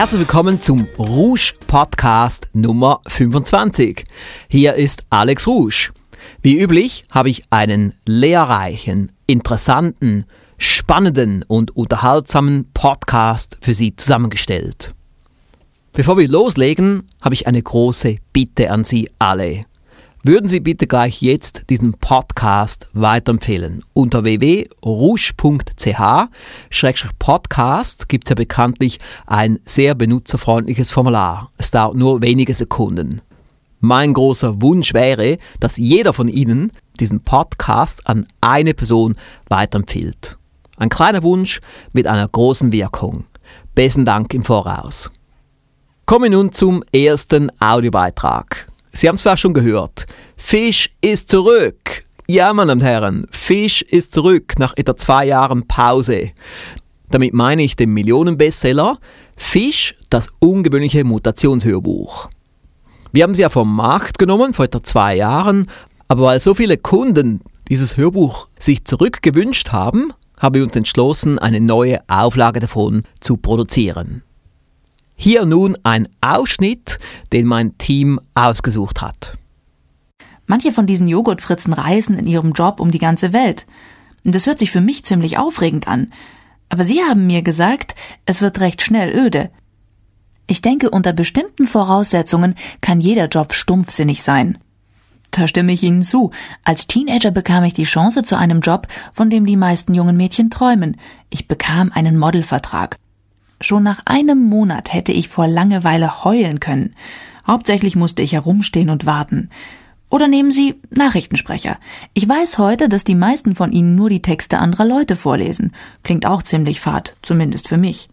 Herzlich willkommen zum Rouge Podcast Nummer 25. Hier ist Alex Rouge. Wie üblich habe ich einen lehrreichen, interessanten, spannenden und unterhaltsamen Podcast für Sie zusammengestellt. Bevor wir loslegen, habe ich eine große Bitte an Sie alle. Würden Sie bitte gleich jetzt diesen Podcast weiterempfehlen. Unter www.rusch.ch-podcast gibt es ja bekanntlich ein sehr benutzerfreundliches Formular. Es dauert nur wenige Sekunden. Mein großer Wunsch wäre, dass jeder von Ihnen diesen Podcast an eine Person weiterempfiehlt. Ein kleiner Wunsch mit einer großen Wirkung. Besten Dank im Voraus. Kommen wir nun zum ersten Audiobeitrag. Sie haben es vielleicht schon gehört. Fisch ist zurück. Ja, meine Damen und Herren, Fisch ist zurück nach etwa zwei Jahren Pause. Damit meine ich den Millionenbestseller Fisch, das ungewöhnliche Mutationshörbuch. Wir haben sie ja vom Markt genommen vor etwa zwei Jahren, aber weil so viele Kunden dieses Hörbuch sich zurückgewünscht haben, haben wir uns entschlossen, eine neue Auflage davon zu produzieren. Hier nun ein Ausschnitt, den mein Team ausgesucht hat. Manche von diesen Joghurtfritzen reisen in ihrem Job um die ganze Welt. Das hört sich für mich ziemlich aufregend an. Aber Sie haben mir gesagt, es wird recht schnell öde. Ich denke, unter bestimmten Voraussetzungen kann jeder Job stumpfsinnig sein. Da stimme ich Ihnen zu. Als Teenager bekam ich die Chance zu einem Job, von dem die meisten jungen Mädchen träumen. Ich bekam einen Modelvertrag. Schon nach einem Monat hätte ich vor Langeweile heulen können. Hauptsächlich musste ich herumstehen und warten. Oder nehmen Sie Nachrichtensprecher. Ich weiß heute, dass die meisten von Ihnen nur die Texte anderer Leute vorlesen. Klingt auch ziemlich fad, zumindest für mich.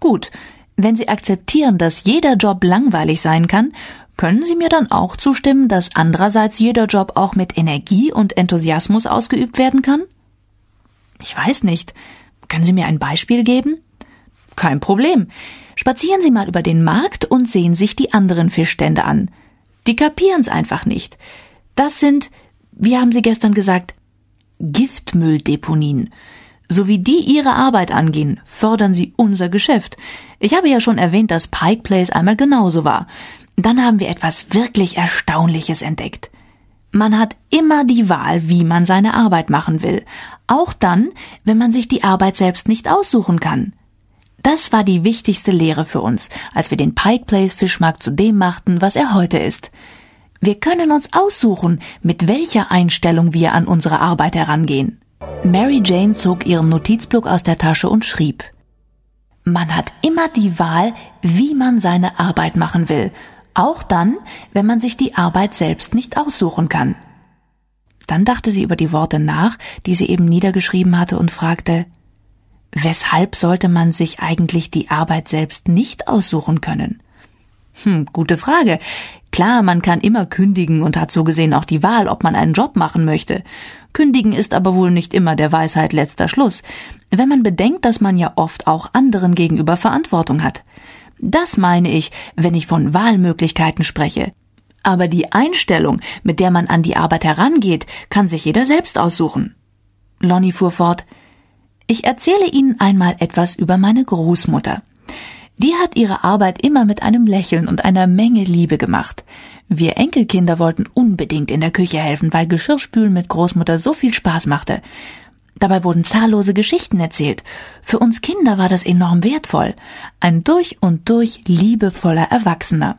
Gut, wenn Sie akzeptieren, dass jeder Job langweilig sein kann, können Sie mir dann auch zustimmen, dass andererseits jeder Job auch mit Energie und Enthusiasmus ausgeübt werden kann? Ich weiß nicht. Können Sie mir ein Beispiel geben? Kein Problem. Spazieren Sie mal über den Markt und sehen sich die anderen Fischstände an. Die kapieren's einfach nicht. Das sind, wie haben Sie gestern gesagt, Giftmülldeponien. So wie die ihre Arbeit angehen, fördern sie unser Geschäft. Ich habe ja schon erwähnt, dass Pike Place einmal genauso war. Dann haben wir etwas wirklich Erstaunliches entdeckt. Man hat immer die Wahl, wie man seine Arbeit machen will. Auch dann, wenn man sich die Arbeit selbst nicht aussuchen kann. Das war die wichtigste Lehre für uns, als wir den Pike Place Fischmarkt zu dem machten, was er heute ist. Wir können uns aussuchen, mit welcher Einstellung wir an unsere Arbeit herangehen. Mary Jane zog ihren Notizblock aus der Tasche und schrieb Man hat immer die Wahl, wie man seine Arbeit machen will, auch dann, wenn man sich die Arbeit selbst nicht aussuchen kann. Dann dachte sie über die Worte nach, die sie eben niedergeschrieben hatte und fragte Weshalb sollte man sich eigentlich die Arbeit selbst nicht aussuchen können? Hm, gute Frage. Klar, man kann immer kündigen und hat so gesehen auch die Wahl, ob man einen Job machen möchte. Kündigen ist aber wohl nicht immer der Weisheit letzter Schluss, wenn man bedenkt, dass man ja oft auch anderen gegenüber Verantwortung hat. Das meine ich, wenn ich von Wahlmöglichkeiten spreche. Aber die Einstellung, mit der man an die Arbeit herangeht, kann sich jeder selbst aussuchen. Lonnie fuhr fort, ich erzähle Ihnen einmal etwas über meine Großmutter. Die hat ihre Arbeit immer mit einem Lächeln und einer Menge Liebe gemacht. Wir Enkelkinder wollten unbedingt in der Küche helfen, weil Geschirrspülen mit Großmutter so viel Spaß machte. Dabei wurden zahllose Geschichten erzählt. Für uns Kinder war das enorm wertvoll. Ein durch und durch liebevoller Erwachsener.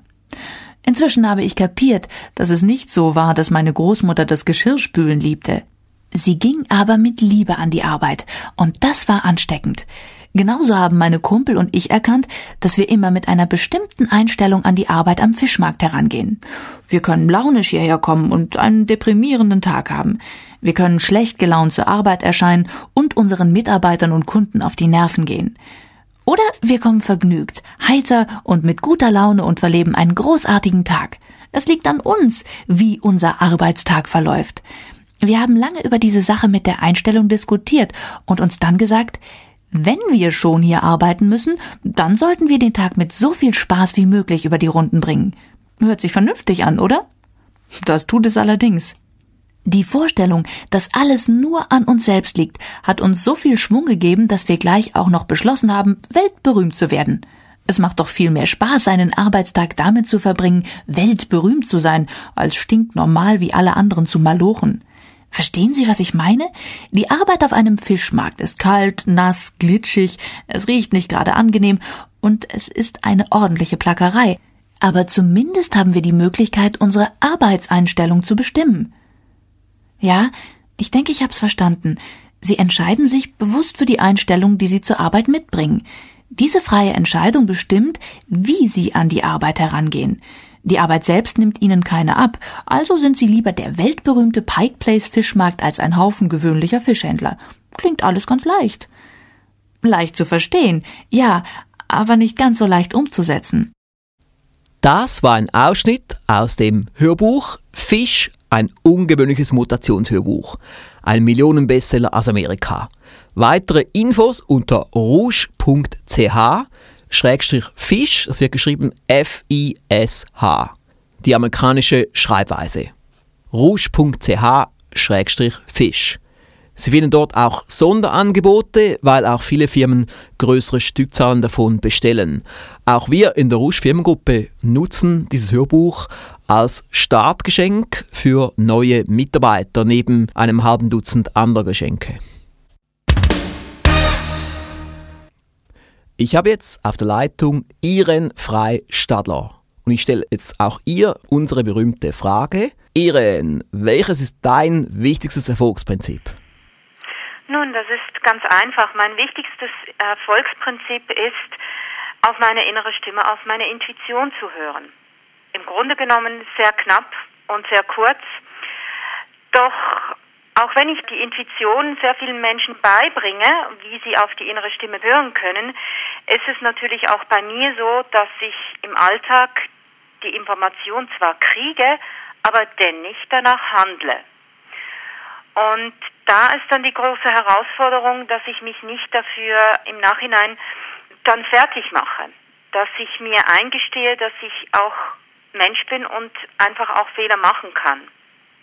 Inzwischen habe ich kapiert, dass es nicht so war, dass meine Großmutter das Geschirrspülen liebte. Sie ging aber mit Liebe an die Arbeit, und das war ansteckend. Genauso haben meine Kumpel und ich erkannt, dass wir immer mit einer bestimmten Einstellung an die Arbeit am Fischmarkt herangehen. Wir können launisch hierher kommen und einen deprimierenden Tag haben. Wir können schlecht gelaunt zur Arbeit erscheinen und unseren Mitarbeitern und Kunden auf die Nerven gehen. Oder wir kommen vergnügt, heiter und mit guter Laune und verleben einen großartigen Tag. Es liegt an uns, wie unser Arbeitstag verläuft. Wir haben lange über diese Sache mit der Einstellung diskutiert und uns dann gesagt, wenn wir schon hier arbeiten müssen, dann sollten wir den Tag mit so viel Spaß wie möglich über die Runden bringen. Hört sich vernünftig an, oder? Das tut es allerdings. Die Vorstellung, dass alles nur an uns selbst liegt, hat uns so viel Schwung gegeben, dass wir gleich auch noch beschlossen haben, weltberühmt zu werden. Es macht doch viel mehr Spaß, seinen Arbeitstag damit zu verbringen, weltberühmt zu sein, als stinknormal wie alle anderen zu malochen. Verstehen Sie, was ich meine? Die Arbeit auf einem Fischmarkt ist kalt, nass, glitschig, es riecht nicht gerade angenehm und es ist eine ordentliche Plackerei. Aber zumindest haben wir die Möglichkeit, unsere Arbeitseinstellung zu bestimmen. Ja, ich denke, ich hab's verstanden. Sie entscheiden sich bewusst für die Einstellung, die Sie zur Arbeit mitbringen. Diese freie Entscheidung bestimmt, wie Sie an die Arbeit herangehen. Die Arbeit selbst nimmt Ihnen keine ab, also sind Sie lieber der weltberühmte Pike Place Fischmarkt als ein Haufen gewöhnlicher Fischhändler. Klingt alles ganz leicht. Leicht zu verstehen, ja, aber nicht ganz so leicht umzusetzen. Das war ein Ausschnitt aus dem Hörbuch Fisch, ein ungewöhnliches Mutationshörbuch. Ein Millionenbestseller aus Amerika. Weitere Infos unter rouge.ch Schrägstrich Fisch, das wird geschrieben F-I-S-H. Die amerikanische Schreibweise. rouge.ch Schrägstrich Fisch. Sie finden dort auch Sonderangebote, weil auch viele Firmen größere Stückzahlen davon bestellen. Auch wir in der Rouge Firmengruppe nutzen dieses Hörbuch als Startgeschenk für neue Mitarbeiter neben einem halben Dutzend anderer Geschenke. Ich habe jetzt auf der Leitung Iren Frei Stadler und ich stelle jetzt auch ihr unsere berühmte Frage. Iren, welches ist dein wichtigstes Erfolgsprinzip? Nun, das ist ganz einfach. Mein wichtigstes Erfolgsprinzip ist, auf meine innere Stimme, auf meine Intuition zu hören. Im Grunde genommen sehr knapp und sehr kurz. Doch auch wenn ich die Intuition sehr vielen Menschen beibringe, wie sie auf die innere Stimme hören können, ist es natürlich auch bei mir so, dass ich im Alltag die Information zwar kriege, aber denn nicht danach handle. Und da ist dann die große Herausforderung, dass ich mich nicht dafür im Nachhinein dann fertig mache. Dass ich mir eingestehe, dass ich auch Mensch bin und einfach auch Fehler machen kann.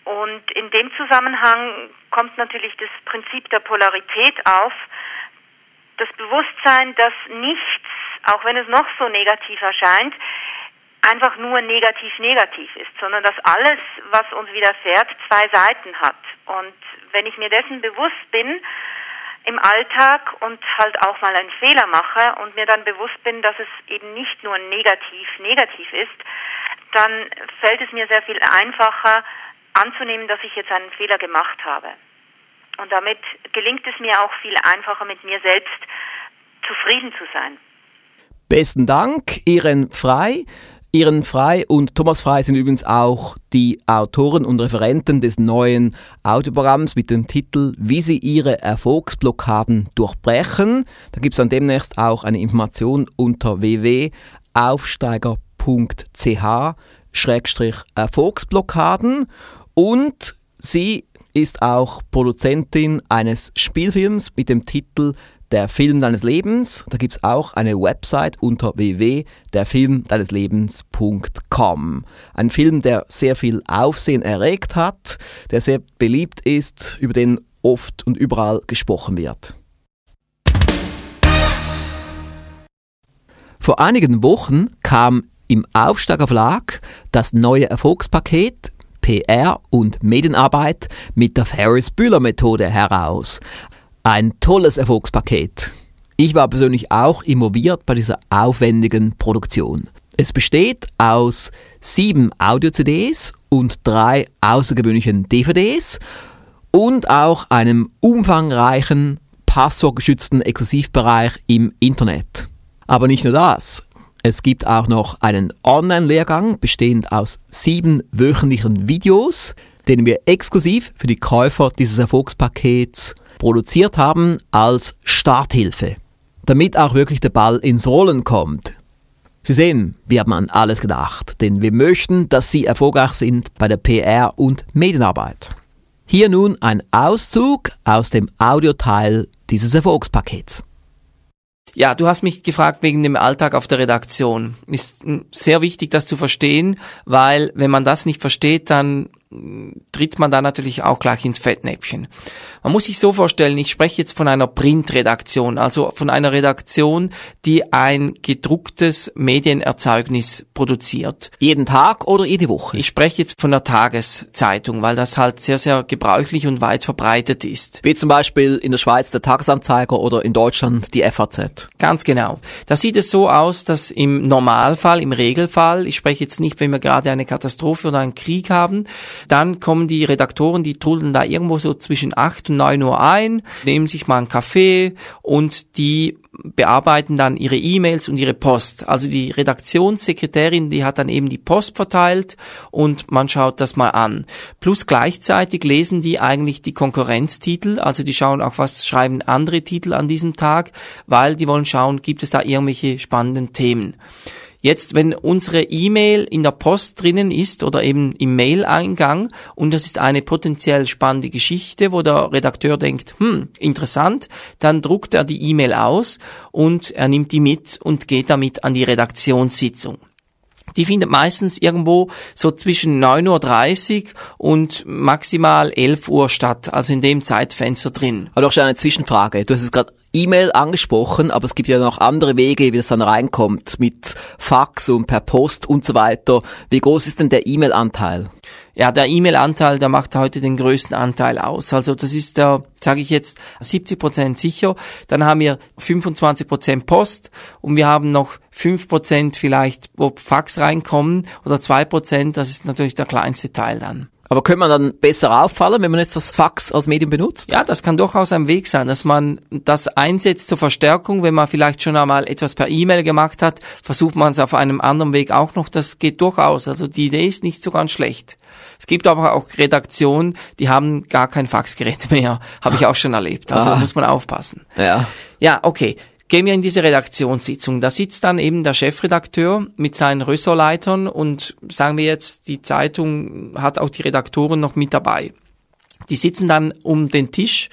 Und in dem Zusammenhang kommt natürlich das Prinzip der Polarität auf, das Bewusstsein, dass nichts, auch wenn es noch so negativ erscheint, einfach nur negativ negativ ist, sondern dass alles, was uns widerfährt, zwei Seiten hat. Und wenn ich mir dessen bewusst bin im Alltag und halt auch mal einen Fehler mache und mir dann bewusst bin, dass es eben nicht nur negativ negativ ist, dann fällt es mir sehr viel einfacher anzunehmen, dass ich jetzt einen Fehler gemacht habe. Und damit gelingt es mir auch viel einfacher, mit mir selbst zufrieden zu sein. Besten Dank, Ihren Frei. Ihren Frei und Thomas Frei sind übrigens auch die Autoren und Referenten des neuen Audioprogramms mit dem Titel Wie Sie Ihre Erfolgsblockaden durchbrechen. Da gibt es dann demnächst auch eine Information unter www.aufsteiger.ch-erfolgsblockaden und sie ist auch Produzentin eines Spielfilms mit dem Titel der Film deines Lebens. Da gibt es auch eine Website unter www.derfilmdeineslebens.com. Ein Film, der sehr viel Aufsehen erregt hat, der sehr beliebt ist, über den oft und überall gesprochen wird. Vor einigen Wochen kam im Aufsteiger Verlag das neue Erfolgspaket PR und Medienarbeit mit der Ferris-Bühler-Methode heraus. Ein tolles Erfolgspaket. Ich war persönlich auch involviert bei dieser aufwendigen Produktion. Es besteht aus sieben Audio-CDs und drei außergewöhnlichen DVDs und auch einem umfangreichen, passwortgeschützten Exklusivbereich im Internet. Aber nicht nur das. Es gibt auch noch einen Online-Lehrgang bestehend aus sieben wöchentlichen Videos, den wir exklusiv für die Käufer dieses Erfolgspakets produziert haben als Starthilfe, damit auch wirklich der Ball ins Rollen kommt. Sie sehen, wir haben an alles gedacht, denn wir möchten, dass Sie erfolgreich sind bei der PR und Medienarbeit. Hier nun ein Auszug aus dem Audioteil dieses Erfolgspakets. Ja, du hast mich gefragt wegen dem Alltag auf der Redaktion. Ist hm, sehr wichtig, das zu verstehen, weil wenn man das nicht versteht, dann tritt man da natürlich auch gleich ins Fettnäpfchen. Man muss sich so vorstellen, ich spreche jetzt von einer Printredaktion, also von einer Redaktion, die ein gedrucktes Medienerzeugnis produziert. Jeden Tag oder jede Woche? Ich spreche jetzt von der Tageszeitung, weil das halt sehr, sehr gebräuchlich und weit verbreitet ist. Wie zum Beispiel in der Schweiz der Tagesanzeiger oder in Deutschland die FAZ. Ganz genau. Da sieht es so aus, dass im Normalfall, im Regelfall, ich spreche jetzt nicht, wenn wir gerade eine Katastrophe oder einen Krieg haben, dann kommen die Redaktoren, die trudeln da irgendwo so zwischen 8 und 9 Uhr ein, nehmen sich mal einen Kaffee und die bearbeiten dann ihre E-Mails und ihre Post. Also die Redaktionssekretärin, die hat dann eben die Post verteilt und man schaut das mal an. Plus gleichzeitig lesen die eigentlich die Konkurrenztitel, also die schauen auch, was schreiben andere Titel an diesem Tag, weil die wollen schauen, gibt es da irgendwelche spannenden Themen. Jetzt, wenn unsere E-Mail in der Post drinnen ist oder eben im Mail-Eingang und das ist eine potenziell spannende Geschichte, wo der Redakteur denkt, hm, interessant, dann druckt er die E-Mail aus und er nimmt die mit und geht damit an die Redaktionssitzung die findet meistens irgendwo so zwischen 9.30 Uhr und maximal 11 Uhr statt, also in dem Zeitfenster drin. Aber doch schon eine Zwischenfrage. Du hast es gerade E-Mail angesprochen, aber es gibt ja noch andere Wege, wie es dann reinkommt, mit Fax und per Post und so weiter. Wie groß ist denn der E-Mail-Anteil? Ja, der E-Mail-Anteil, der macht heute den größten Anteil aus. Also das ist der, sage ich jetzt, 70 Prozent sicher. Dann haben wir 25 Prozent Post und wir haben noch 5 Prozent vielleicht, wo Fax reinkommen oder 2 Prozent, das ist natürlich der kleinste Teil dann. Aber könnte man dann besser auffallen, wenn man jetzt das Fax als Medium benutzt? Ja, das kann durchaus ein Weg sein, dass man das einsetzt zur Verstärkung. Wenn man vielleicht schon einmal etwas per E-Mail gemacht hat, versucht man es auf einem anderen Weg auch noch. Das geht durchaus. Also die Idee ist nicht so ganz schlecht. Es gibt aber auch Redaktionen, die haben gar kein Faxgerät mehr. Habe ich auch schon erlebt. Also ah. muss man aufpassen. Ja. Ja, okay. Gehen wir in diese Redaktionssitzung. Da sitzt dann eben der Chefredakteur mit seinen Ressortleitern und sagen wir jetzt, die Zeitung hat auch die Redaktoren noch mit dabei. Die sitzen dann um den Tisch.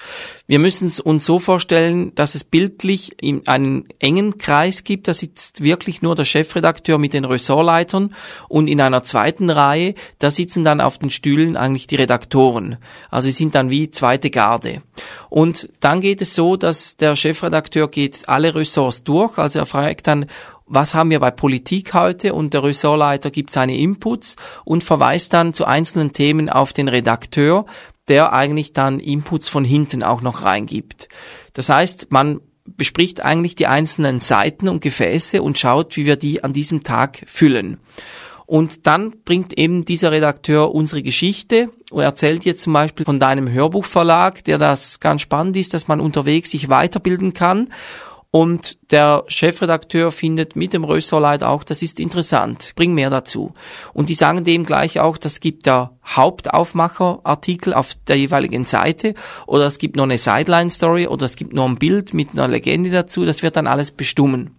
Wir müssen es uns so vorstellen, dass es bildlich in einen engen Kreis gibt. Da sitzt wirklich nur der Chefredakteur mit den Ressortleitern und in einer zweiten Reihe, da sitzen dann auf den Stühlen eigentlich die Redaktoren. Also sie sind dann wie zweite Garde. Und dann geht es so, dass der Chefredakteur geht alle Ressorts durch. Also er fragt dann, was haben wir bei Politik heute und der Ressortleiter gibt seine Inputs und verweist dann zu einzelnen Themen auf den Redakteur, der eigentlich dann Inputs von hinten auch noch reingibt. Das heißt, man bespricht eigentlich die einzelnen Seiten und Gefäße und schaut, wie wir die an diesem Tag füllen. Und dann bringt eben dieser Redakteur unsere Geschichte und erzählt jetzt zum Beispiel von deinem Hörbuchverlag, der das ganz spannend ist, dass man unterwegs sich weiterbilden kann. Und der Chefredakteur findet mit dem Rösserleit auch, das ist interessant, bring mehr dazu. Und die sagen dem gleich auch, das gibt der Hauptaufmacherartikel auf der jeweiligen Seite oder es gibt noch eine Sideline-Story oder es gibt noch ein Bild mit einer Legende dazu, das wird dann alles bestummen.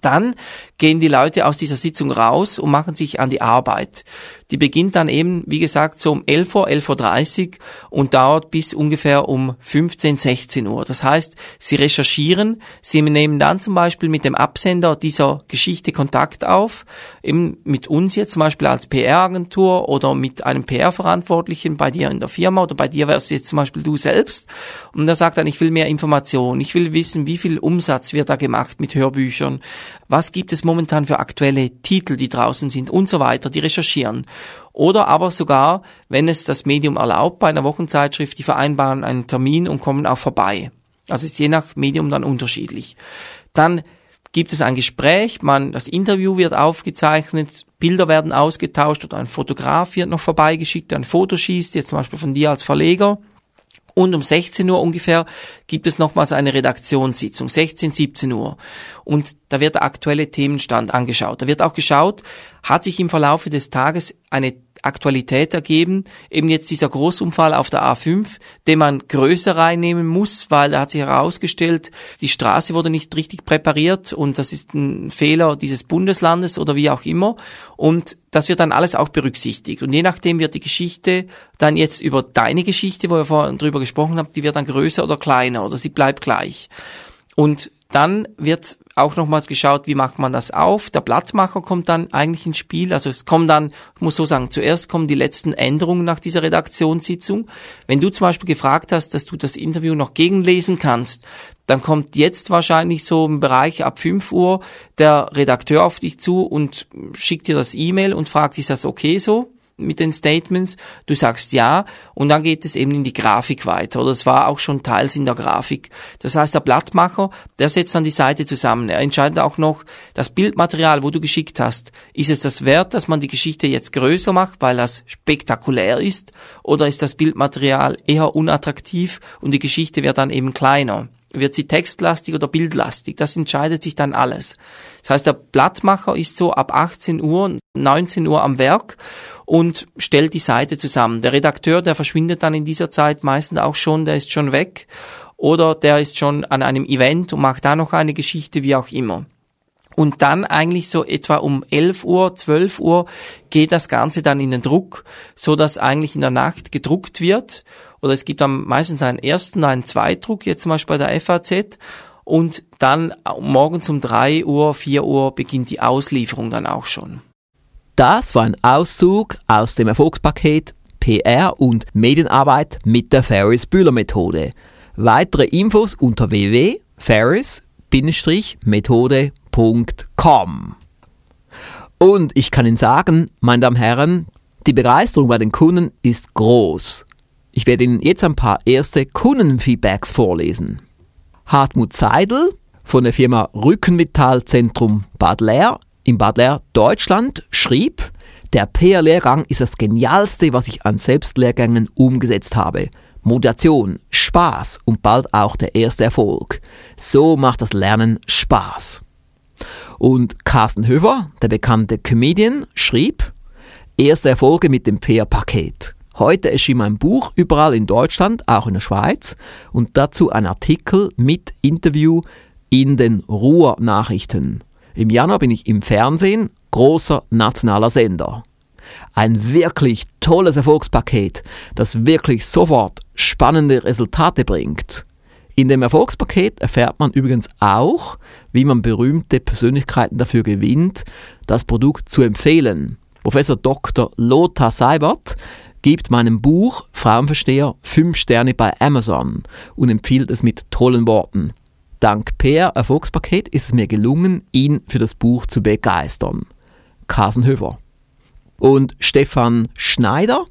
Dann gehen die Leute aus dieser Sitzung raus und machen sich an die Arbeit. Die beginnt dann eben, wie gesagt, so um 11 Uhr, 11.30 Uhr und dauert bis ungefähr um 15, 16 Uhr. Das heißt, sie recherchieren, sie nehmen dann zum Beispiel mit dem Absender dieser Geschichte Kontakt auf, eben mit uns jetzt zum Beispiel als PR-Agentur oder mit einem PR-Verantwortlichen bei dir in der Firma oder bei dir wärst jetzt zum Beispiel du selbst. Und er sagt dann, ich will mehr Informationen, ich will wissen, wie viel Umsatz wird da gemacht mit Hörbüchern, was gibt es momentan für aktuelle Titel, die draußen sind und so weiter, die recherchieren. Oder aber sogar, wenn es das Medium erlaubt, bei einer Wochenzeitschrift, die vereinbaren einen Termin und kommen auch vorbei. Also ist je nach Medium dann unterschiedlich. Dann gibt es ein Gespräch, man, das Interview wird aufgezeichnet, Bilder werden ausgetauscht oder ein Fotograf wird noch vorbeigeschickt, der ein Foto schießt, jetzt zum Beispiel von dir als Verleger. Und um 16 Uhr ungefähr gibt es nochmals eine Redaktionssitzung, 16, 17 Uhr. Und da wird der aktuelle Themenstand angeschaut. Da wird auch geschaut, hat sich im Verlaufe des Tages eine Aktualität ergeben, eben jetzt dieser Großunfall auf der A5, den man größer reinnehmen muss, weil da hat sich herausgestellt, die Straße wurde nicht richtig präpariert und das ist ein Fehler dieses Bundeslandes oder wie auch immer. Und das wird dann alles auch berücksichtigt. Und je nachdem wird die Geschichte dann jetzt über deine Geschichte, wo wir vorhin drüber gesprochen haben, die wird dann größer oder kleiner oder sie bleibt gleich. Und dann wird auch nochmals geschaut, wie macht man das auf. Der Blattmacher kommt dann eigentlich ins Spiel. Also es kommen dann, ich muss so sagen, zuerst kommen die letzten Änderungen nach dieser Redaktionssitzung. Wenn du zum Beispiel gefragt hast, dass du das Interview noch gegenlesen kannst, dann kommt jetzt wahrscheinlich so im Bereich ab 5 Uhr der Redakteur auf dich zu und schickt dir das E-Mail und fragt, ist das okay so? Mit den Statements, du sagst ja und dann geht es eben in die Grafik weiter oder es war auch schon teils in der Grafik. Das heißt, der Blattmacher, der setzt dann die Seite zusammen. Er entscheidet auch noch, das Bildmaterial, wo du geschickt hast, ist es das wert, dass man die Geschichte jetzt größer macht, weil das spektakulär ist oder ist das Bildmaterial eher unattraktiv und die Geschichte wird dann eben kleiner. Wird sie textlastig oder bildlastig? Das entscheidet sich dann alles. Das heißt, der Blattmacher ist so ab 18 Uhr, 19 Uhr am Werk und stellt die Seite zusammen. Der Redakteur, der verschwindet dann in dieser Zeit meistens auch schon, der ist schon weg oder der ist schon an einem Event und macht da noch eine Geschichte, wie auch immer. Und dann eigentlich so etwa um 11 Uhr, 12 Uhr geht das Ganze dann in den Druck, so dass eigentlich in der Nacht gedruckt wird. Oder es gibt dann meistens einen ersten einen Zweitdruck, jetzt zum Beispiel bei der FAZ. Und dann morgens um 3 Uhr, 4 Uhr beginnt die Auslieferung dann auch schon. Das war ein Auszug aus dem Erfolgspaket PR und Medienarbeit mit der Ferris-Bühler-Methode. Weitere Infos unter www.ferris-methode.com. Und ich kann Ihnen sagen, meine Damen und Herren, die Begeisterung bei den Kunden ist groß. Ich werde Ihnen jetzt ein paar erste Kundenfeedbacks vorlesen. Hartmut Seidel von der Firma Rückenmetallzentrum Bad Leer in Bad Leer, Deutschland, schrieb, der PR-Lehrgang ist das Genialste, was ich an Selbstlehrgängen umgesetzt habe. Motivation, Spaß und bald auch der erste Erfolg. So macht das Lernen Spaß. Und Carsten Höver, der bekannte Comedian, schrieb, erste Erfolge mit dem PR-Paket. Heute erschien mein Buch überall in Deutschland, auch in der Schweiz, und dazu ein Artikel mit Interview in den Ruhr-Nachrichten. Im Januar bin ich im Fernsehen, großer nationaler Sender. Ein wirklich tolles Erfolgspaket, das wirklich sofort spannende Resultate bringt. In dem Erfolgspaket erfährt man übrigens auch, wie man berühmte Persönlichkeiten dafür gewinnt, das Produkt zu empfehlen. Professor Dr. Lothar Seibert gibt meinem Buch Frauenversteher 5 Sterne bei Amazon und empfiehlt es mit tollen Worten. Dank PR Erfolgspaket ist es mir gelungen, ihn für das Buch zu begeistern. Carsten. Und Stefan Schneider,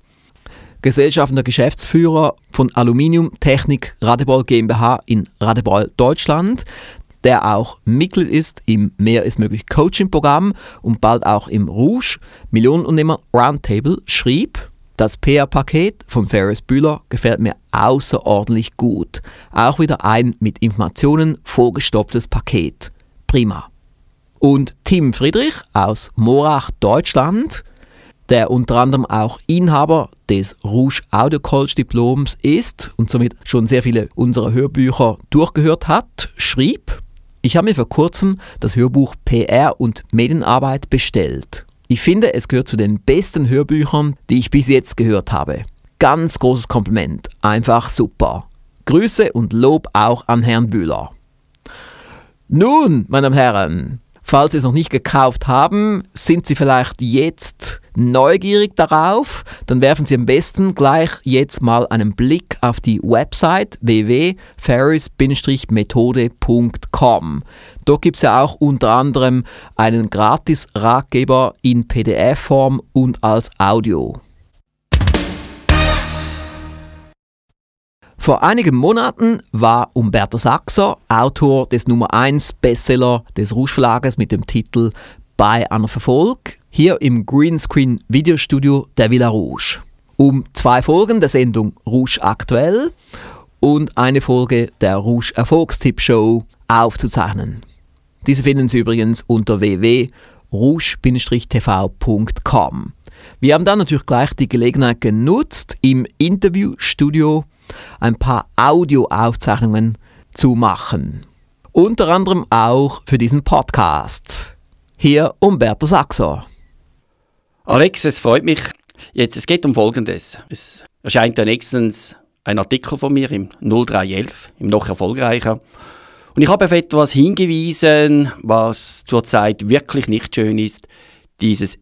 gesellschaftender Geschäftsführer von Aluminium Technik Radebeul GmbH in Radebeul, Deutschland, der auch Mitglied ist im Mehr ist möglich Coaching Programm und bald auch im Rouge Millionenunternehmer Roundtable, schrieb, das PR-Paket von Ferris Bühler gefällt mir außerordentlich gut. Auch wieder ein mit Informationen vorgestopptes Paket. Prima. Und Tim Friedrich aus Morach, Deutschland, der unter anderem auch Inhaber des Rouge Audio College Diploms ist und somit schon sehr viele unserer Hörbücher durchgehört hat, schrieb, ich habe mir vor kurzem das Hörbuch PR und Medienarbeit bestellt. Ich finde, es gehört zu den besten Hörbüchern, die ich bis jetzt gehört habe. Ganz großes Kompliment, einfach super. Grüße und Lob auch an Herrn Bühler. Nun, meine Herren, falls Sie es noch nicht gekauft haben, sind Sie vielleicht jetzt neugierig darauf, dann werfen Sie am besten gleich jetzt mal einen Blick auf die Website www.ferris-methode.com. Dort gibt es ja auch unter anderem einen Gratis-Ratgeber in PDF-Form und als Audio. Vor einigen Monaten war Umberto Sachser, Autor des Nummer 1 Bestseller des Rouge Verlages mit dem Titel Bei einer Verfolg, hier im Greenscreen Videostudio der Villa Rouge. Um zwei Folgen der Sendung Rouge Aktuell und eine Folge der Rouge Erfolgstipp Show aufzuzeichnen. Diese finden Sie übrigens unter www.rouge-tv.com. Wir haben dann natürlich gleich die Gelegenheit genutzt, im Interviewstudio ein paar Audioaufzeichnungen zu machen. Unter anderem auch für diesen Podcast. Hier Umberto Saxo. Alex, es freut mich. Jetzt, es geht um Folgendes. Es erscheint ja nächstens ein Artikel von mir im 0311, im noch erfolgreicher. Und ich habe auf etwas hingewiesen, was zurzeit wirklich nicht schön ist, dieses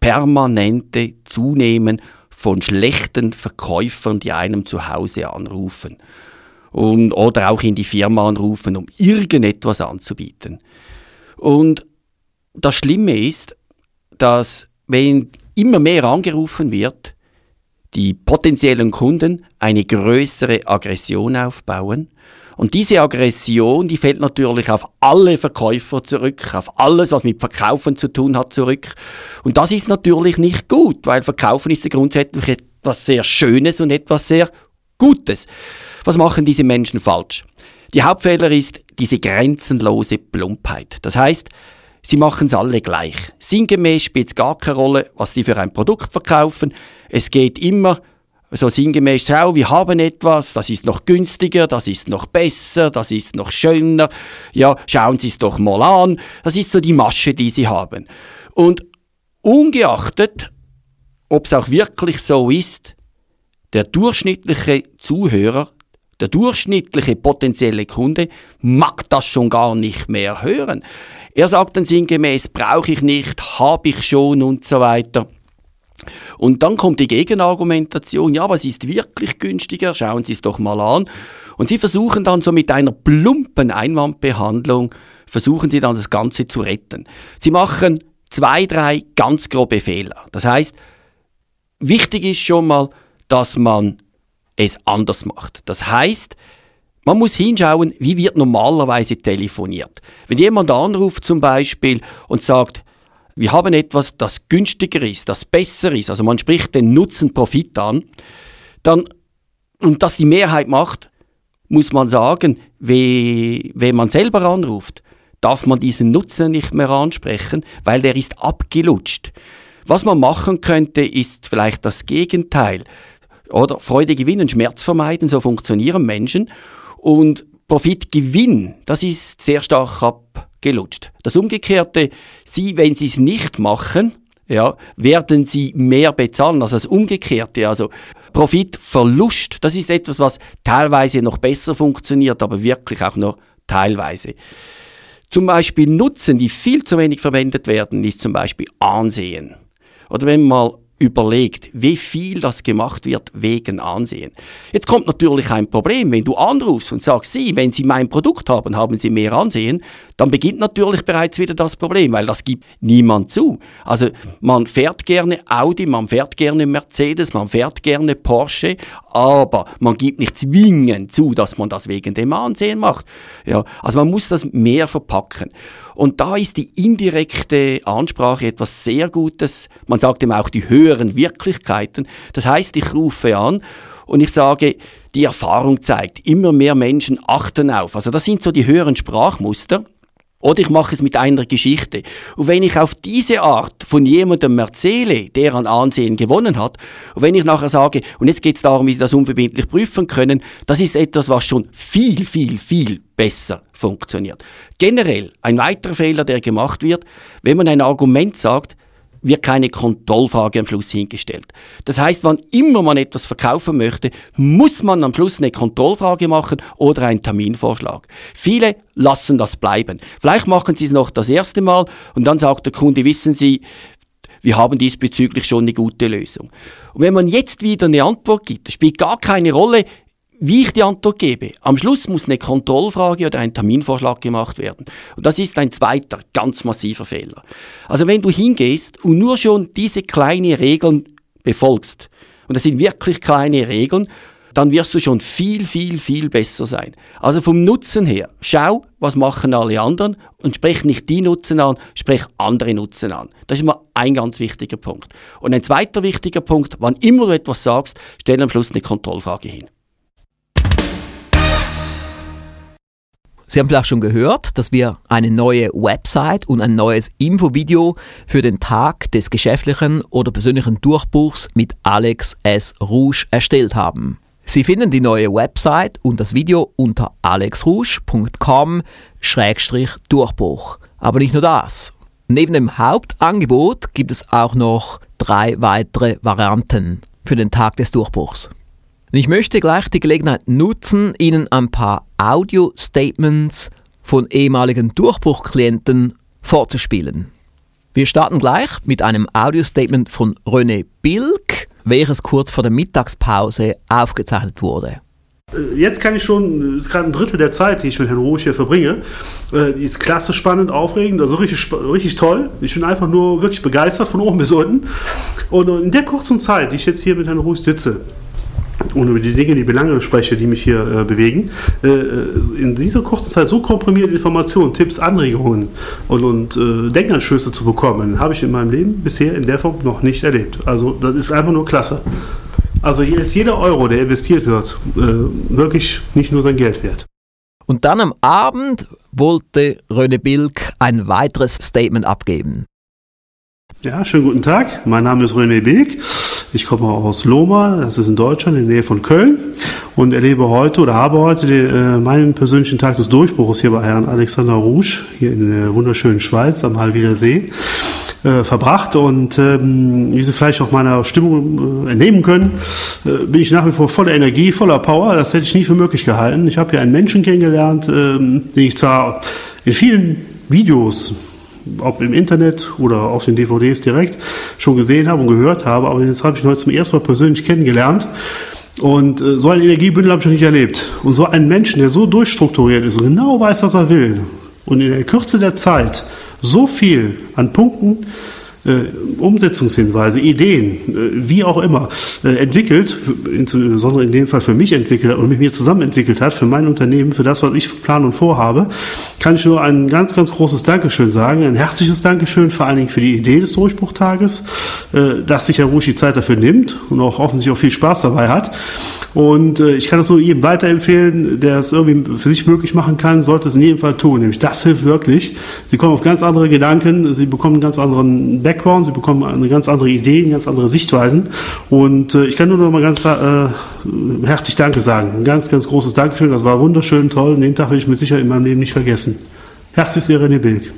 permanente Zunehmen von schlechten Verkäufern, die einem zu Hause anrufen und, oder auch in die Firma anrufen, um irgendetwas anzubieten. Und das Schlimme ist, dass wenn immer mehr angerufen wird, die potenziellen Kunden eine größere Aggression aufbauen. Und diese Aggression, die fällt natürlich auf alle Verkäufer zurück, auf alles, was mit Verkaufen zu tun hat, zurück. Und das ist natürlich nicht gut, weil Verkaufen ist ja grundsätzlich etwas sehr Schönes und etwas sehr Gutes. Was machen diese Menschen falsch? Die Hauptfehler ist diese grenzenlose Plumpheit. Das heißt, sie machen es alle gleich. Sinngemäß spielt es gar keine Rolle, was die für ein Produkt verkaufen. Es geht immer so sinngemäß, schau, wir haben etwas, das ist noch günstiger, das ist noch besser, das ist noch schöner. Ja, schauen Sie es doch mal an. Das ist so die Masche, die sie haben. Und ungeachtet, ob es auch wirklich so ist, der durchschnittliche Zuhörer, der durchschnittliche potenzielle Kunde mag das schon gar nicht mehr hören. Er sagt dann sinngemäß, brauche ich nicht, habe ich schon und so weiter. Und dann kommt die Gegenargumentation, ja, aber es ist wirklich günstiger, schauen Sie es doch mal an. Und Sie versuchen dann so mit einer plumpen Einwandbehandlung, versuchen Sie dann das Ganze zu retten. Sie machen zwei, drei ganz grobe Fehler. Das heißt, wichtig ist schon mal, dass man es anders macht. Das heißt, man muss hinschauen, wie wird normalerweise telefoniert. Wenn jemand anruft zum Beispiel und sagt, wir haben etwas, das günstiger ist, das besser ist, also man spricht den Nutzen-Profit an, dann, und das die Mehrheit macht, muss man sagen, wenn man selber anruft, darf man diesen Nutzen nicht mehr ansprechen, weil der ist abgelutscht. Was man machen könnte, ist vielleicht das Gegenteil. Oder Freude gewinnen, Schmerz vermeiden, so funktionieren Menschen. Und Profitgewinn, das ist sehr stark abgelutscht. Das Umgekehrte, Sie, wenn Sie es nicht machen, ja, werden Sie mehr bezahlen. Also das Umgekehrte, also Profitverlust, das ist etwas, was teilweise noch besser funktioniert, aber wirklich auch nur teilweise. Zum Beispiel Nutzen, die viel zu wenig verwendet werden, ist zum Beispiel Ansehen. Oder wenn man mal überlegt, wie viel das gemacht wird wegen Ansehen. Jetzt kommt natürlich ein Problem, wenn du anrufst und sagst, Sie, wenn Sie mein Produkt haben, haben Sie mehr Ansehen, dann beginnt natürlich bereits wieder das Problem, weil das gibt niemand zu. Also man fährt gerne Audi, man fährt gerne Mercedes, man fährt gerne Porsche, aber man gibt nicht zwingend zu, dass man das wegen dem Ansehen macht. Ja, also man muss das mehr verpacken. Und da ist die indirekte Ansprache etwas sehr Gutes. Man sagt eben auch die höheren Wirklichkeiten. Das heißt, ich rufe an und ich sage, die Erfahrung zeigt, immer mehr Menschen achten auf. Also das sind so die höheren Sprachmuster. Oder ich mache es mit einer Geschichte. Und wenn ich auf diese Art von jemandem erzähle, der an Ansehen gewonnen hat, und wenn ich nachher sage, und jetzt geht es darum, wie Sie das unverbindlich prüfen können, das ist etwas, was schon viel, viel, viel besser funktioniert. Generell ein weiterer Fehler, der gemacht wird, wenn man ein Argument sagt, wird keine Kontrollfrage am Schluss hingestellt. Das heißt, wann immer man etwas verkaufen möchte, muss man am Schluss eine Kontrollfrage machen oder einen Terminvorschlag. Viele lassen das bleiben. Vielleicht machen sie es noch das erste Mal und dann sagt der Kunde, wissen Sie, wir haben diesbezüglich schon eine gute Lösung. Und wenn man jetzt wieder eine Antwort gibt, spielt gar keine Rolle, wie ich die Antwort gebe. Am Schluss muss eine Kontrollfrage oder ein Terminvorschlag gemacht werden. Und das ist ein zweiter ganz massiver Fehler. Also wenn du hingehst und nur schon diese kleinen Regeln befolgst, und das sind wirklich kleine Regeln, dann wirst du schon viel, viel, viel besser sein. Also vom Nutzen her, schau, was machen alle anderen und sprech nicht die Nutzen an, sprech andere Nutzen an. Das ist mal ein ganz wichtiger Punkt. Und ein zweiter wichtiger Punkt, wann immer du etwas sagst, stell am Schluss eine Kontrollfrage hin. Sie haben vielleicht schon gehört, dass wir eine neue Website und ein neues Infovideo für den Tag des geschäftlichen oder persönlichen Durchbruchs mit Alex S. Rouge erstellt haben. Sie finden die neue Website und das Video unter alexrouge.com-durchbruch. Aber nicht nur das. Neben dem Hauptangebot gibt es auch noch drei weitere Varianten für den Tag des Durchbruchs. Ich möchte gleich die Gelegenheit nutzen, Ihnen ein paar Audio-Statements von ehemaligen Durchbruchklienten vorzuspielen. Wir starten gleich mit einem Audio-Statement von René Bilk, welches kurz vor der Mittagspause aufgezeichnet wurde. Äh, jetzt kann ich schon, ist gerade ein Drittel der Zeit, die ich mit Herrn Ruhig hier verbringe. Äh, die ist klasse, spannend, aufregend, also richtig, richtig toll. Ich bin einfach nur wirklich begeistert von oben bis unten. Und in der kurzen Zeit, die ich jetzt hier mit Herrn Ruhig sitze, und über die Dinge, die Belange spreche, die mich hier äh, bewegen, äh, in dieser kurzen Zeit so komprimierte Informationen, Tipps, Anregungen und, und äh, Denkanstöße zu bekommen, habe ich in meinem Leben bisher in der Form noch nicht erlebt. Also das ist einfach nur klasse. Also hier ist jeder Euro, der investiert wird, äh, wirklich nicht nur sein Geld wert. Und dann am Abend wollte Röne Bilk ein weiteres Statement abgeben. Ja, schönen guten Tag. Mein Name ist René Bilk. Ich komme aus Loma, das ist in Deutschland, in der Nähe von Köln und erlebe heute oder habe heute den, äh, meinen persönlichen Tag des Durchbruchs hier bei Herrn Alexander Rouge, hier in der wunderschönen Schweiz am Halwiler See, äh, verbracht. Und ähm, wie Sie vielleicht auch meiner Stimmung äh, entnehmen können, äh, bin ich nach wie vor voller Energie, voller Power. Das hätte ich nie für möglich gehalten. Ich habe hier einen Menschen kennengelernt, ähm, den ich zwar in vielen Videos ob im Internet oder auf den DVDs direkt schon gesehen habe und gehört habe, aber jetzt habe ich ihn heute zum ersten Mal persönlich kennengelernt. Und äh, so ein Energiebündel habe ich noch nicht erlebt. Und so einen Menschen, der so durchstrukturiert ist und genau weiß, was er will und in der Kürze der Zeit so viel an Punkten Umsetzungshinweise, Ideen, äh, wie auch immer, äh, entwickelt, insbesondere in dem Fall für mich entwickelt und mit mir zusammen entwickelt hat, für mein Unternehmen, für das, was ich plane und vorhabe, kann ich nur ein ganz, ganz großes Dankeschön sagen, ein herzliches Dankeschön, vor allen Dingen für die Idee des Durchbruchtages, äh, dass sich Herr Rusch die Zeit dafür nimmt und auch offensichtlich auch viel Spaß dabei hat. Und äh, ich kann das nur jedem weiterempfehlen, der es irgendwie für sich möglich machen kann, sollte es in jedem Fall tun. Nämlich das hilft wirklich. Sie kommen auf ganz andere Gedanken, Sie bekommen einen ganz anderen Background, Sie bekommen eine ganz andere Idee, ganz andere Sichtweisen. Und äh, ich kann nur noch mal ganz äh, herzlich Danke sagen. Ein ganz, ganz großes Dankeschön. Das war wunderschön, toll. Und den Tag will ich mit Sicherheit in meinem Leben nicht vergessen. Herzlich Ihr René Bilk.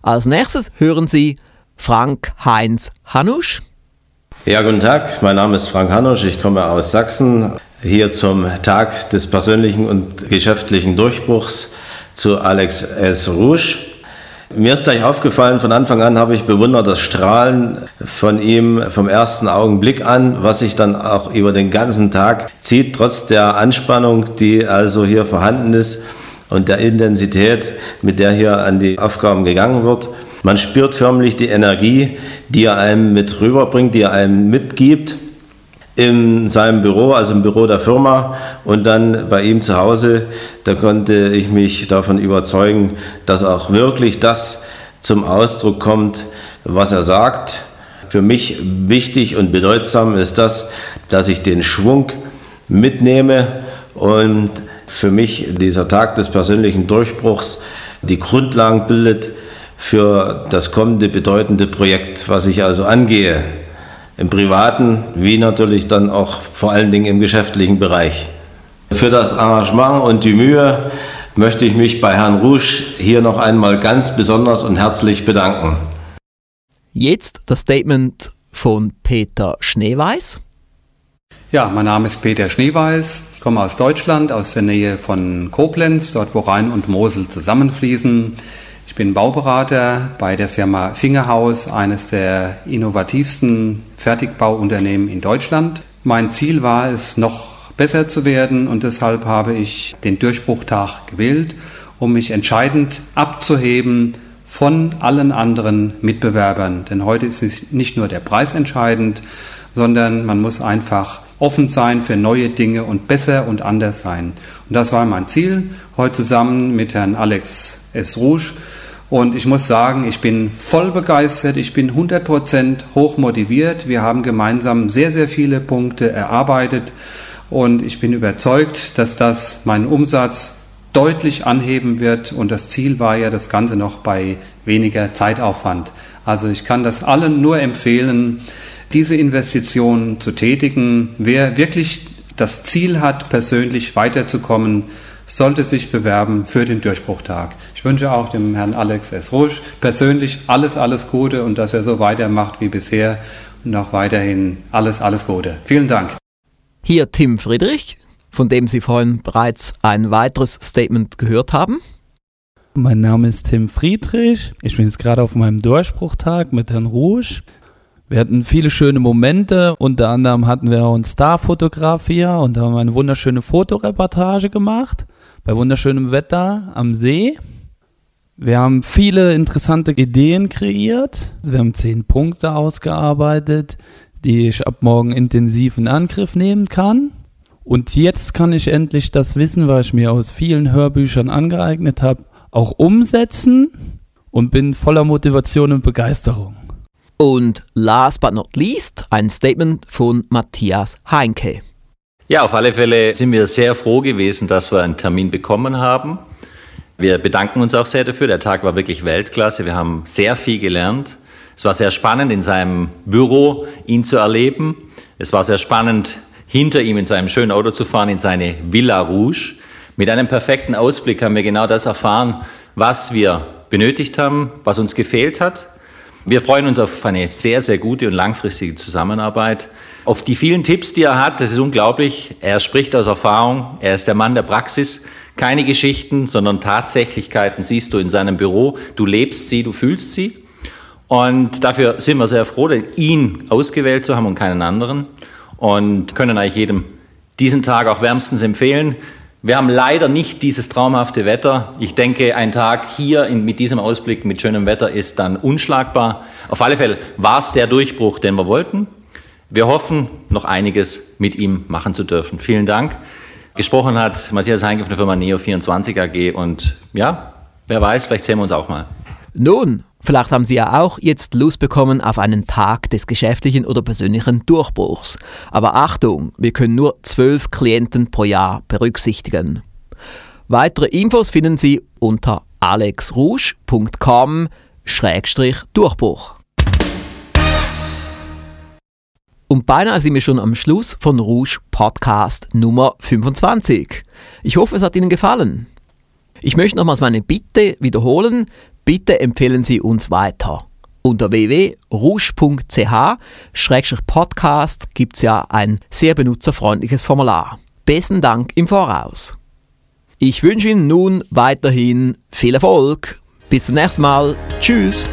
Als nächstes hören Sie Frank Heinz Hanusch. Ja, guten Tag. Mein Name ist Frank Hanusch. Ich komme aus Sachsen. Hier zum Tag des persönlichen und geschäftlichen Durchbruchs zu Alex S. Rouge. Mir ist gleich aufgefallen, von Anfang an habe ich bewundert das Strahlen von ihm vom ersten Augenblick an, was sich dann auch über den ganzen Tag zieht, trotz der Anspannung, die also hier vorhanden ist und der Intensität, mit der hier an die Aufgaben gegangen wird. Man spürt förmlich die Energie, die er einem mit rüberbringt, die er einem mitgibt in seinem Büro, also im Büro der Firma und dann bei ihm zu Hause. Da konnte ich mich davon überzeugen, dass auch wirklich das zum Ausdruck kommt, was er sagt. Für mich wichtig und bedeutsam ist das, dass ich den Schwung mitnehme und für mich dieser Tag des persönlichen Durchbruchs die Grundlagen bildet für das kommende bedeutende Projekt, was ich also angehe, im privaten wie natürlich dann auch vor allen Dingen im geschäftlichen Bereich. Für das Arrangement und die Mühe möchte ich mich bei Herrn Rouge hier noch einmal ganz besonders und herzlich bedanken. Jetzt das Statement von Peter Schneeweiß. Ja, mein Name ist Peter Schneeweiß, ich komme aus Deutschland, aus der Nähe von Koblenz, dort wo Rhein und Mosel zusammenfließen. Ich bin Bauberater bei der Firma Fingerhaus, eines der innovativsten Fertigbauunternehmen in Deutschland. Mein Ziel war es, noch besser zu werden und deshalb habe ich den Durchbruchtag gewählt, um mich entscheidend abzuheben von allen anderen Mitbewerbern. Denn heute ist nicht nur der Preis entscheidend, sondern man muss einfach offen sein für neue Dinge und besser und anders sein. Und das war mein Ziel, heute zusammen mit Herrn Alex S. Rouge und ich muss sagen, ich bin voll begeistert, ich bin 100% hoch motiviert. Wir haben gemeinsam sehr, sehr viele Punkte erarbeitet und ich bin überzeugt, dass das meinen Umsatz deutlich anheben wird und das Ziel war ja das Ganze noch bei weniger Zeitaufwand. Also ich kann das allen nur empfehlen, diese Investitionen zu tätigen. Wer wirklich das Ziel hat, persönlich weiterzukommen, sollte sich bewerben für den Durchbruchtag. Ich wünsche auch dem Herrn Alex S. Rusch persönlich alles, alles Gute und dass er so weitermacht wie bisher und auch weiterhin alles, alles Gute. Vielen Dank. Hier Tim Friedrich, von dem Sie vorhin bereits ein weiteres Statement gehört haben. Mein Name ist Tim Friedrich. Ich bin jetzt gerade auf meinem Durchbruchtag mit Herrn Rouge. Wir hatten viele schöne Momente. Unter anderem hatten wir einen Starfotograf hier und haben eine wunderschöne Fotoreportage gemacht. Bei wunderschönem Wetter am See. Wir haben viele interessante Ideen kreiert. Wir haben zehn Punkte ausgearbeitet, die ich ab morgen intensiv in Angriff nehmen kann. Und jetzt kann ich endlich das Wissen, was ich mir aus vielen Hörbüchern angeeignet habe, auch umsetzen und bin voller Motivation und Begeisterung. Und last but not least ein Statement von Matthias Heinke. Ja, auf alle Fälle sind wir sehr froh gewesen, dass wir einen Termin bekommen haben. Wir bedanken uns auch sehr dafür. Der Tag war wirklich Weltklasse. Wir haben sehr viel gelernt. Es war sehr spannend, in seinem Büro ihn zu erleben. Es war sehr spannend, hinter ihm in seinem schönen Auto zu fahren, in seine Villa Rouge. Mit einem perfekten Ausblick haben wir genau das erfahren, was wir benötigt haben, was uns gefehlt hat. Wir freuen uns auf eine sehr, sehr gute und langfristige Zusammenarbeit. Auf die vielen Tipps, die er hat, das ist unglaublich. Er spricht aus Erfahrung. Er ist der Mann der Praxis. Keine Geschichten, sondern Tatsächlichkeiten siehst du in seinem Büro. Du lebst sie, du fühlst sie. Und dafür sind wir sehr froh, ihn ausgewählt zu haben und keinen anderen. Und können eigentlich jedem diesen Tag auch wärmstens empfehlen. Wir haben leider nicht dieses traumhafte Wetter. Ich denke, ein Tag hier in, mit diesem Ausblick, mit schönem Wetter ist dann unschlagbar. Auf alle Fälle war es der Durchbruch, den wir wollten. Wir hoffen, noch einiges mit ihm machen zu dürfen. Vielen Dank. Gesprochen hat Matthias Heinke von der Firma Neo24 AG und ja, wer weiß, vielleicht sehen wir uns auch mal. Nun, vielleicht haben Sie ja auch jetzt Lust bekommen auf einen Tag des geschäftlichen oder persönlichen Durchbruchs. Aber Achtung, wir können nur zwölf Klienten pro Jahr berücksichtigen. Weitere Infos finden Sie unter alexrouge.com-durchbruch. Und beinahe sind wir schon am Schluss von Rouge Podcast Nummer 25. Ich hoffe, es hat Ihnen gefallen. Ich möchte nochmals meine Bitte wiederholen. Bitte empfehlen Sie uns weiter. Unter www.rouge.ch-podcast gibt es ja ein sehr benutzerfreundliches Formular. Besten Dank im Voraus. Ich wünsche Ihnen nun weiterhin viel Erfolg. Bis zum nächsten Mal. Tschüss.